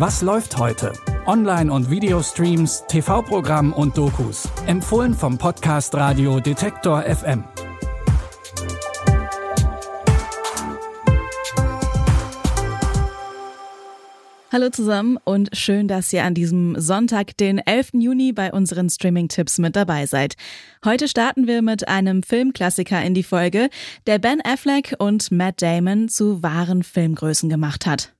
Was läuft heute? Online- und Videostreams, TV-Programm und Dokus. Empfohlen vom Podcast Radio Detektor FM. Hallo zusammen und schön, dass ihr an diesem Sonntag, den 11. Juni, bei unseren Streaming-Tipps mit dabei seid. Heute starten wir mit einem Filmklassiker in die Folge, der Ben Affleck und Matt Damon zu wahren Filmgrößen gemacht hat.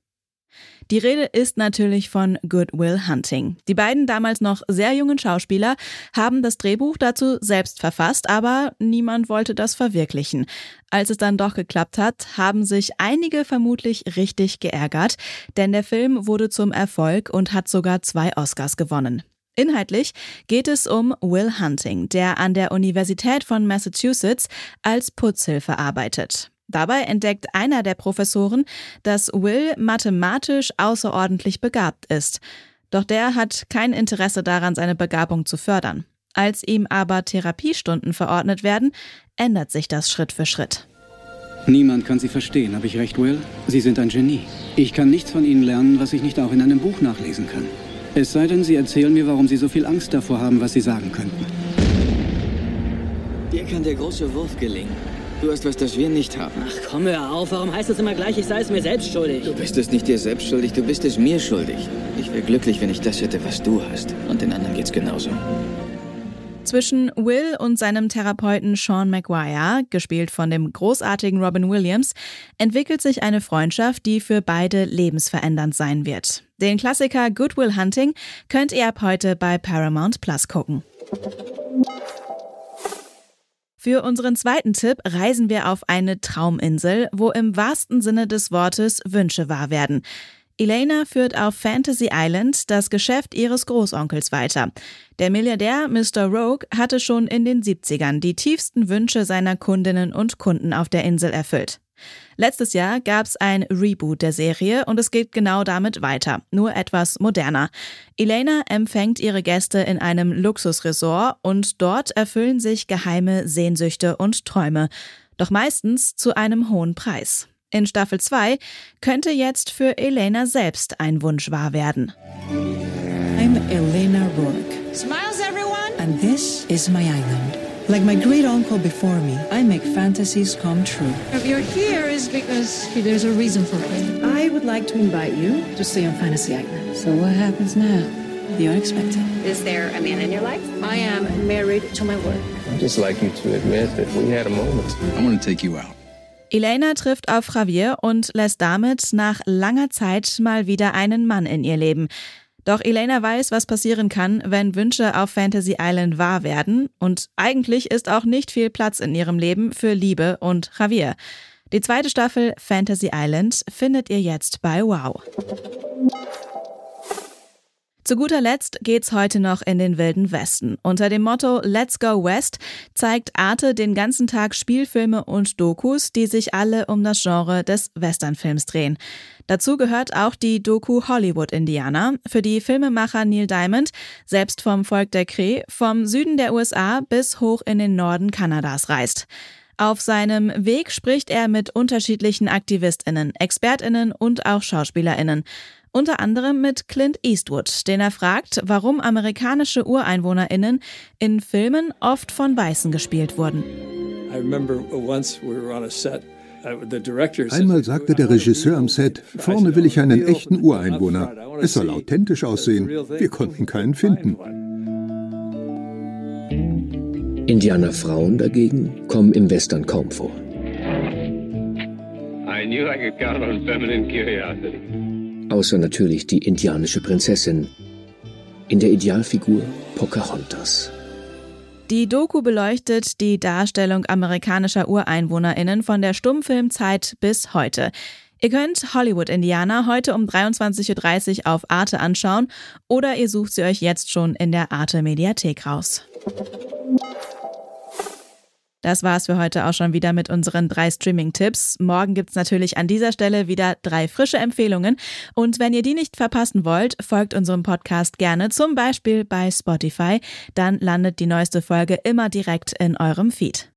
Die Rede ist natürlich von Good Will Hunting. Die beiden damals noch sehr jungen Schauspieler haben das Drehbuch dazu selbst verfasst, aber niemand wollte das verwirklichen. Als es dann doch geklappt hat, haben sich einige vermutlich richtig geärgert, denn der Film wurde zum Erfolg und hat sogar zwei Oscars gewonnen. Inhaltlich geht es um Will Hunting, der an der Universität von Massachusetts als Putzhilfe arbeitet. Dabei entdeckt einer der Professoren, dass Will mathematisch außerordentlich begabt ist. Doch der hat kein Interesse daran, seine Begabung zu fördern. Als ihm aber Therapiestunden verordnet werden, ändert sich das Schritt für Schritt. Niemand kann Sie verstehen, habe ich recht, Will? Sie sind ein Genie. Ich kann nichts von Ihnen lernen, was ich nicht auch in einem Buch nachlesen kann. Es sei denn, Sie erzählen mir, warum Sie so viel Angst davor haben, was Sie sagen könnten. Dir kann der große Wurf gelingen. Du hast was, das wir nicht haben. Ach komm, hör auf. Warum heißt es immer gleich, ich sei es mir selbst schuldig? Du bist es nicht dir selbst schuldig, du bist es mir schuldig. Ich wäre glücklich, wenn ich das hätte, was du hast. Und den anderen geht's genauso. Zwischen Will und seinem Therapeuten Sean Maguire, gespielt von dem großartigen Robin Williams, entwickelt sich eine Freundschaft, die für beide lebensverändernd sein wird. Den Klassiker Good Will Hunting könnt ihr ab heute bei Paramount Plus gucken. Für unseren zweiten Tipp reisen wir auf eine Trauminsel, wo im wahrsten Sinne des Wortes Wünsche wahr werden. Elena führt auf Fantasy Island das Geschäft ihres Großonkels weiter. Der Milliardär Mr. Rogue hatte schon in den 70ern die tiefsten Wünsche seiner Kundinnen und Kunden auf der Insel erfüllt. Letztes Jahr gab es ein Reboot der Serie und es geht genau damit weiter, nur etwas moderner. Elena empfängt ihre Gäste in einem Luxusresort und dort erfüllen sich geheime Sehnsüchte und Träume, doch meistens zu einem hohen Preis. In Staffel 2 könnte jetzt für Elena selbst ein Wunsch wahr werden. I'm Elena Rourke. Smiles, everyone! And this is my island. Like my great uncle before me, I make fantasies come true. If you're here is because there's a reason for it. I would like to invite you to stay on Fantasy Island. So what happens now? The unexpected. Is there a man in your life? I am married to my work. I'd just like you to admit that we had a moment. I want to take you out. Elena trifft auf Javier und lässt damit nach langer Zeit mal wieder einen Mann in ihr Leben. Doch Elena weiß, was passieren kann, wenn Wünsche auf Fantasy Island wahr werden. Und eigentlich ist auch nicht viel Platz in ihrem Leben für Liebe und Javier. Die zweite Staffel Fantasy Island findet ihr jetzt bei Wow. Zu guter Letzt geht's heute noch in den Wilden Westen. Unter dem Motto Let's Go West zeigt Arte den ganzen Tag Spielfilme und Dokus, die sich alle um das Genre des Westernfilms drehen. Dazu gehört auch die Doku Hollywood Indianer, für die Filmemacher Neil Diamond, selbst vom Volk der Cree, vom Süden der USA bis hoch in den Norden Kanadas reist. Auf seinem Weg spricht er mit unterschiedlichen Aktivistinnen, Expertinnen und auch Schauspielerinnen. Unter anderem mit Clint Eastwood, den er fragt, warum amerikanische Ureinwohnerinnen in Filmen oft von Weißen gespielt wurden. Einmal sagte der Regisseur am Set, vorne will ich einen echten Ureinwohner. Es soll authentisch aussehen. Wir konnten keinen finden. Indianerfrauen dagegen kommen im Western kaum vor. I knew I could count on feminine curiosity. Außer natürlich die indianische Prinzessin. In der Idealfigur Pocahontas. Die Doku beleuchtet die Darstellung amerikanischer UreinwohnerInnen von der Stummfilmzeit bis heute. Ihr könnt Hollywood Indianer heute um 23.30 Uhr auf Arte anschauen oder ihr sucht sie euch jetzt schon in der Arte Mediathek raus. Das war's für heute auch schon wieder mit unseren drei Streaming-Tipps. Morgen gibt's natürlich an dieser Stelle wieder drei frische Empfehlungen. Und wenn ihr die nicht verpassen wollt, folgt unserem Podcast gerne, zum Beispiel bei Spotify. Dann landet die neueste Folge immer direkt in eurem Feed.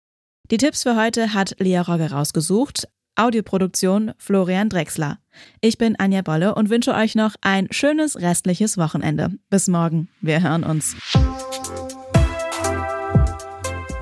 Die Tipps für heute hat Lia Rogge rausgesucht. Audioproduktion Florian Drexler. Ich bin Anja Bolle und wünsche euch noch ein schönes restliches Wochenende. Bis morgen. Wir hören uns.